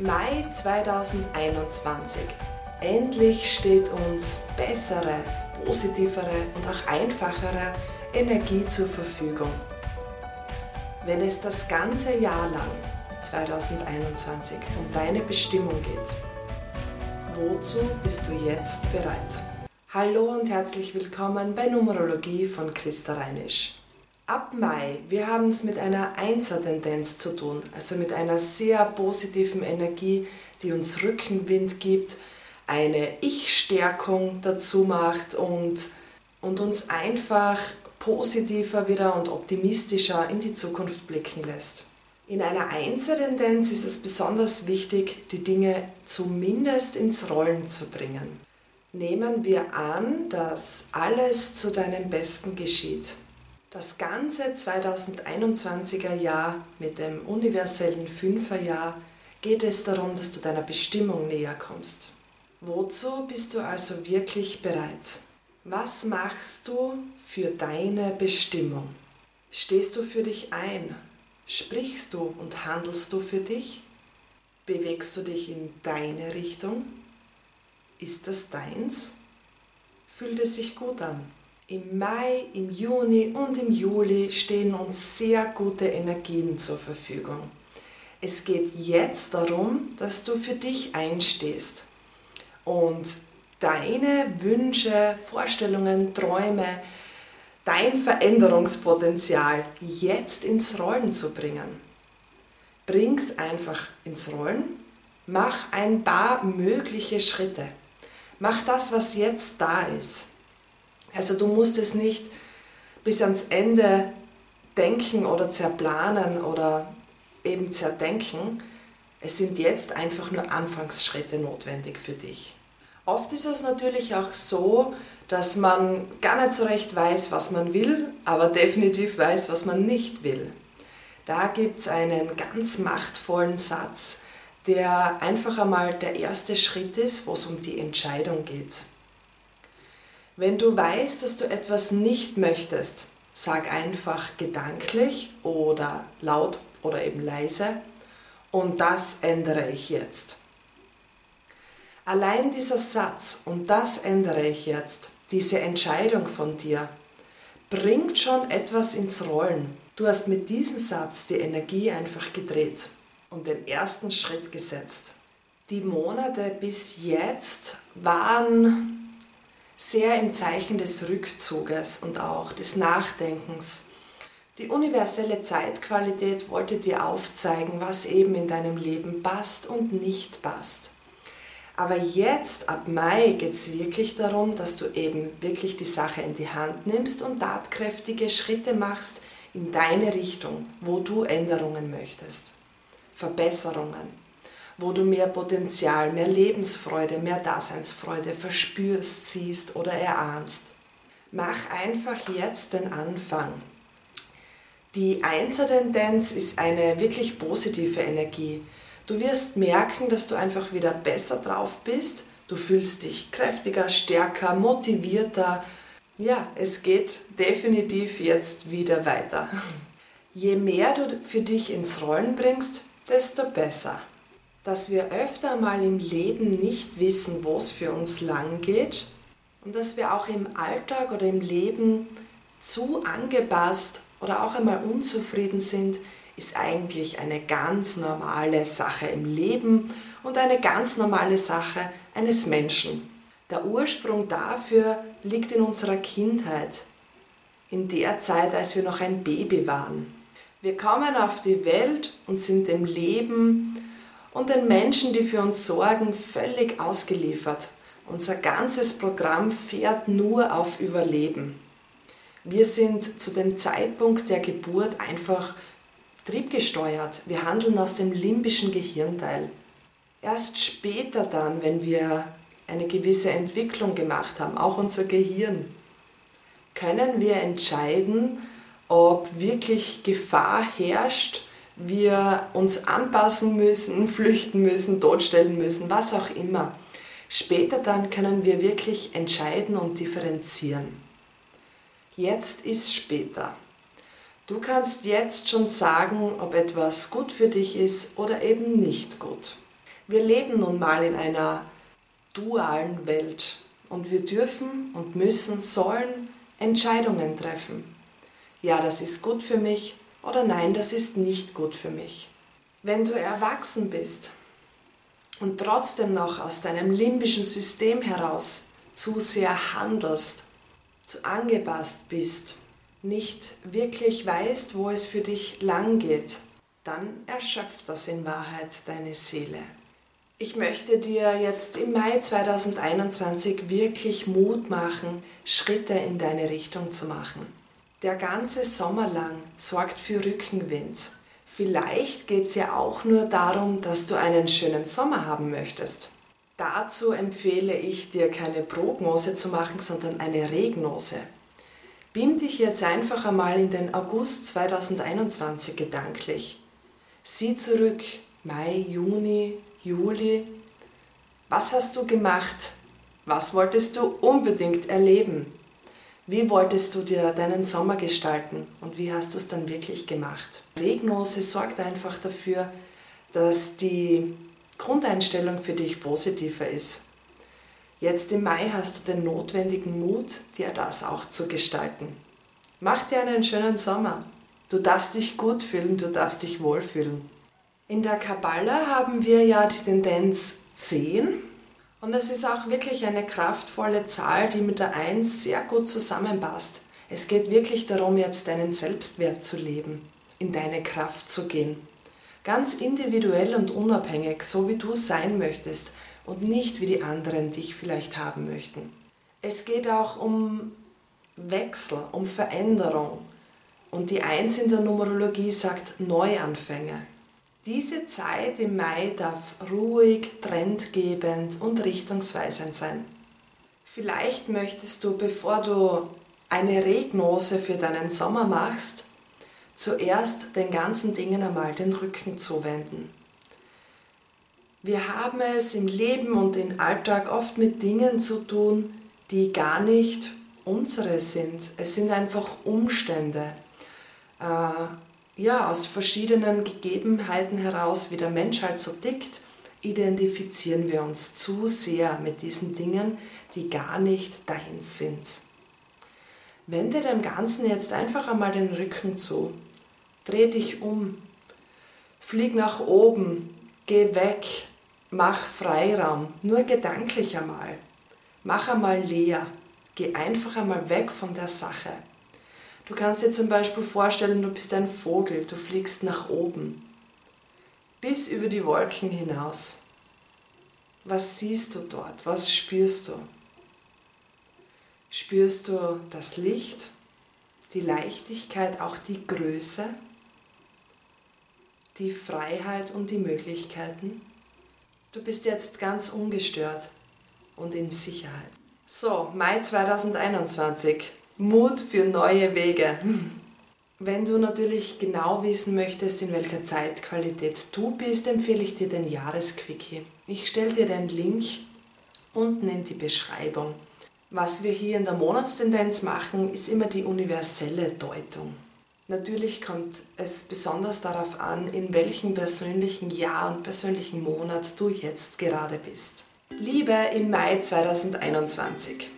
Mai 2021. Endlich steht uns bessere, positivere und auch einfachere Energie zur Verfügung. Wenn es das ganze Jahr lang 2021 um deine Bestimmung geht, wozu bist du jetzt bereit? Hallo und herzlich willkommen bei Numerologie von Christa Reinisch. Ab Mai, wir haben es mit einer Einser-Tendenz zu tun, also mit einer sehr positiven Energie, die uns Rückenwind gibt, eine Ich-Stärkung dazu macht und, und uns einfach positiver wieder und optimistischer in die Zukunft blicken lässt. In einer Einser-Tendenz ist es besonders wichtig, die Dinge zumindest ins Rollen zu bringen. Nehmen wir an, dass alles zu deinem Besten geschieht das ganze 2021er Jahr mit dem universellen Fünferjahr geht es darum, dass du deiner Bestimmung näher kommst. Wozu bist du also wirklich bereit? Was machst du für deine Bestimmung? Stehst du für dich ein? Sprichst du und handelst du für dich? Bewegst du dich in deine Richtung? Ist das deins? Fühlt es sich gut an? Im Mai, im Juni und im Juli stehen uns sehr gute Energien zur Verfügung. Es geht jetzt darum, dass du für dich einstehst und deine Wünsche, Vorstellungen, Träume, dein Veränderungspotenzial jetzt ins Rollen zu bringen. Bring's einfach ins Rollen, mach ein paar mögliche Schritte. Mach das, was jetzt da ist. Also du musst es nicht bis ans Ende denken oder zerplanen oder eben zerdenken. Es sind jetzt einfach nur Anfangsschritte notwendig für dich. Oft ist es natürlich auch so, dass man gar nicht so recht weiß, was man will, aber definitiv weiß, was man nicht will. Da gibt es einen ganz machtvollen Satz, der einfach einmal der erste Schritt ist, wo es um die Entscheidung geht. Wenn du weißt, dass du etwas nicht möchtest, sag einfach gedanklich oder laut oder eben leise und das ändere ich jetzt. Allein dieser Satz und das ändere ich jetzt, diese Entscheidung von dir, bringt schon etwas ins Rollen. Du hast mit diesem Satz die Energie einfach gedreht und den ersten Schritt gesetzt. Die Monate bis jetzt waren sehr im Zeichen des Rückzuges und auch des Nachdenkens. Die universelle Zeitqualität wollte dir aufzeigen, was eben in deinem Leben passt und nicht passt. Aber jetzt, ab Mai, geht es wirklich darum, dass du eben wirklich die Sache in die Hand nimmst und tatkräftige Schritte machst in deine Richtung, wo du Änderungen möchtest, Verbesserungen wo du mehr Potenzial, mehr Lebensfreude, mehr Daseinsfreude verspürst, siehst oder erahnst. Mach einfach jetzt den Anfang. Die Einser-Tendenz ist eine wirklich positive Energie. Du wirst merken, dass du einfach wieder besser drauf bist. Du fühlst dich kräftiger, stärker, motivierter. Ja, es geht definitiv jetzt wieder weiter. Je mehr du für dich ins Rollen bringst, desto besser dass wir öfter mal im Leben nicht wissen, wo es für uns lang geht und dass wir auch im Alltag oder im Leben zu angepasst oder auch einmal unzufrieden sind, ist eigentlich eine ganz normale Sache im Leben und eine ganz normale Sache eines Menschen. Der Ursprung dafür liegt in unserer Kindheit, in der Zeit, als wir noch ein Baby waren. Wir kommen auf die Welt und sind dem Leben und den Menschen, die für uns sorgen, völlig ausgeliefert. Unser ganzes Programm fährt nur auf Überleben. Wir sind zu dem Zeitpunkt der Geburt einfach triebgesteuert. Wir handeln aus dem limbischen Gehirnteil. Erst später dann, wenn wir eine gewisse Entwicklung gemacht haben, auch unser Gehirn, können wir entscheiden, ob wirklich Gefahr herrscht wir uns anpassen müssen, flüchten müssen, totstellen müssen, was auch immer. Später dann können wir wirklich entscheiden und differenzieren. Jetzt ist später. Du kannst jetzt schon sagen, ob etwas gut für dich ist oder eben nicht gut. Wir leben nun mal in einer dualen Welt und wir dürfen und müssen, sollen Entscheidungen treffen. Ja, das ist gut für mich oder nein, das ist nicht gut für mich. Wenn du erwachsen bist und trotzdem noch aus deinem limbischen System heraus zu sehr handelst, zu angepasst bist, nicht wirklich weißt, wo es für dich lang geht, dann erschöpft das in Wahrheit deine Seele. Ich möchte dir jetzt im Mai 2021 wirklich Mut machen, Schritte in deine Richtung zu machen. Der ganze Sommer lang sorgt für Rückenwind. Vielleicht geht es ja auch nur darum, dass du einen schönen Sommer haben möchtest. Dazu empfehle ich dir keine Prognose zu machen, sondern eine Regnose. Beam dich jetzt einfach einmal in den August 2021 gedanklich. Sieh zurück, Mai, Juni, Juli. Was hast du gemacht? Was wolltest du unbedingt erleben? Wie wolltest du dir deinen Sommer gestalten und wie hast du es dann wirklich gemacht? Regnose sorgt einfach dafür, dass die Grundeinstellung für dich positiver ist. Jetzt im Mai hast du den notwendigen Mut, dir das auch zu gestalten. Mach dir einen schönen Sommer. Du darfst dich gut fühlen, du darfst dich wohlfühlen. In der Kabbala haben wir ja die Tendenz 10 und es ist auch wirklich eine kraftvolle Zahl, die mit der 1 sehr gut zusammenpasst. Es geht wirklich darum, jetzt deinen Selbstwert zu leben, in deine Kraft zu gehen. Ganz individuell und unabhängig, so wie du sein möchtest und nicht wie die anderen dich vielleicht haben möchten. Es geht auch um Wechsel, um Veränderung. Und die 1 in der Numerologie sagt Neuanfänge. Diese Zeit im Mai darf ruhig, trendgebend und richtungsweisend sein. Vielleicht möchtest du, bevor du eine Regnose für deinen Sommer machst, zuerst den ganzen Dingen einmal den Rücken zuwenden. Wir haben es im Leben und im Alltag oft mit Dingen zu tun, die gar nicht unsere sind. Es sind einfach Umstände. Ja, aus verschiedenen Gegebenheiten heraus, wie der Mensch halt so tickt, identifizieren wir uns zu sehr mit diesen Dingen, die gar nicht deins sind. Wende dem Ganzen jetzt einfach einmal den Rücken zu. Dreh dich um. Flieg nach oben. Geh weg. Mach Freiraum. Nur gedanklich einmal. Mach einmal leer. Geh einfach einmal weg von der Sache. Du kannst dir zum Beispiel vorstellen, du bist ein Vogel, du fliegst nach oben, bis über die Wolken hinaus. Was siehst du dort? Was spürst du? Spürst du das Licht, die Leichtigkeit, auch die Größe, die Freiheit und die Möglichkeiten? Du bist jetzt ganz ungestört und in Sicherheit. So, Mai 2021. Mut für neue Wege. Wenn du natürlich genau wissen möchtest, in welcher Zeitqualität du bist, empfehle ich dir den Jahresquickie. Ich stelle dir den Link unten in die Beschreibung. Was wir hier in der Monatstendenz machen, ist immer die universelle Deutung. Natürlich kommt es besonders darauf an, in welchem persönlichen Jahr und persönlichen Monat du jetzt gerade bist. Liebe im Mai 2021.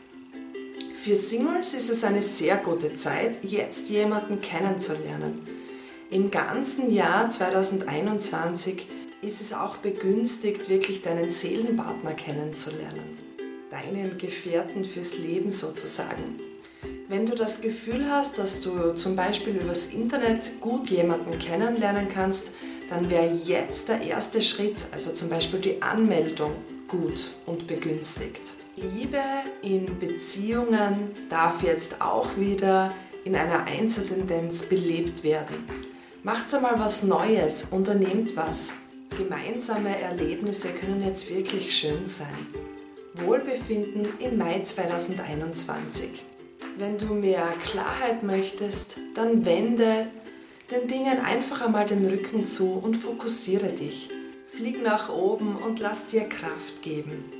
Für Singles ist es eine sehr gute Zeit, jetzt jemanden kennenzulernen. Im ganzen Jahr 2021 ist es auch begünstigt, wirklich deinen Seelenpartner kennenzulernen. Deinen Gefährten fürs Leben sozusagen. Wenn du das Gefühl hast, dass du zum Beispiel übers Internet gut jemanden kennenlernen kannst, dann wäre jetzt der erste Schritt, also zum Beispiel die Anmeldung, gut und begünstigt. Liebe in Beziehungen darf jetzt auch wieder in einer Einzeltendenz belebt werden. Macht einmal was Neues, unternehmt was. Gemeinsame Erlebnisse können jetzt wirklich schön sein. Wohlbefinden im Mai 2021. Wenn du mehr Klarheit möchtest, dann wende den Dingen einfach einmal den Rücken zu und fokussiere dich. Flieg nach oben und lass dir Kraft geben.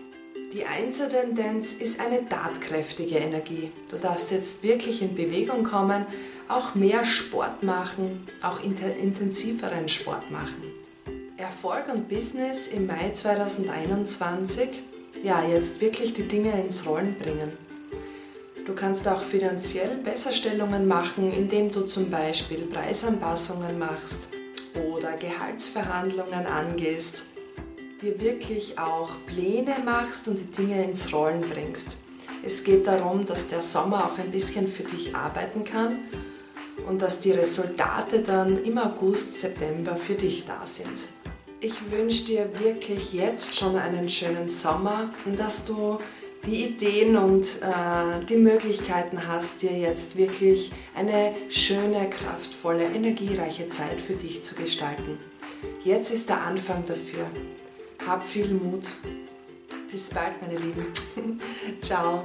Die Einzeltendenz ist eine tatkräftige Energie. Du darfst jetzt wirklich in Bewegung kommen, auch mehr Sport machen, auch intensiveren Sport machen. Erfolg und Business im Mai 2021, ja, jetzt wirklich die Dinge ins Rollen bringen. Du kannst auch finanziell Besserstellungen machen, indem du zum Beispiel Preisanpassungen machst oder Gehaltsverhandlungen angehst, dir wirklich auch Pläne machst und die Dinge ins Rollen bringst. Es geht darum, dass der Sommer auch ein bisschen für dich arbeiten kann und dass die Resultate dann im August, September für dich da sind. Ich wünsche dir wirklich jetzt schon einen schönen Sommer und dass du die Ideen und äh, die Möglichkeiten hast, dir jetzt wirklich eine schöne, kraftvolle, energiereiche Zeit für dich zu gestalten. Jetzt ist der Anfang dafür. Hab viel Mut. Bis bald, meine Lieben. Ciao.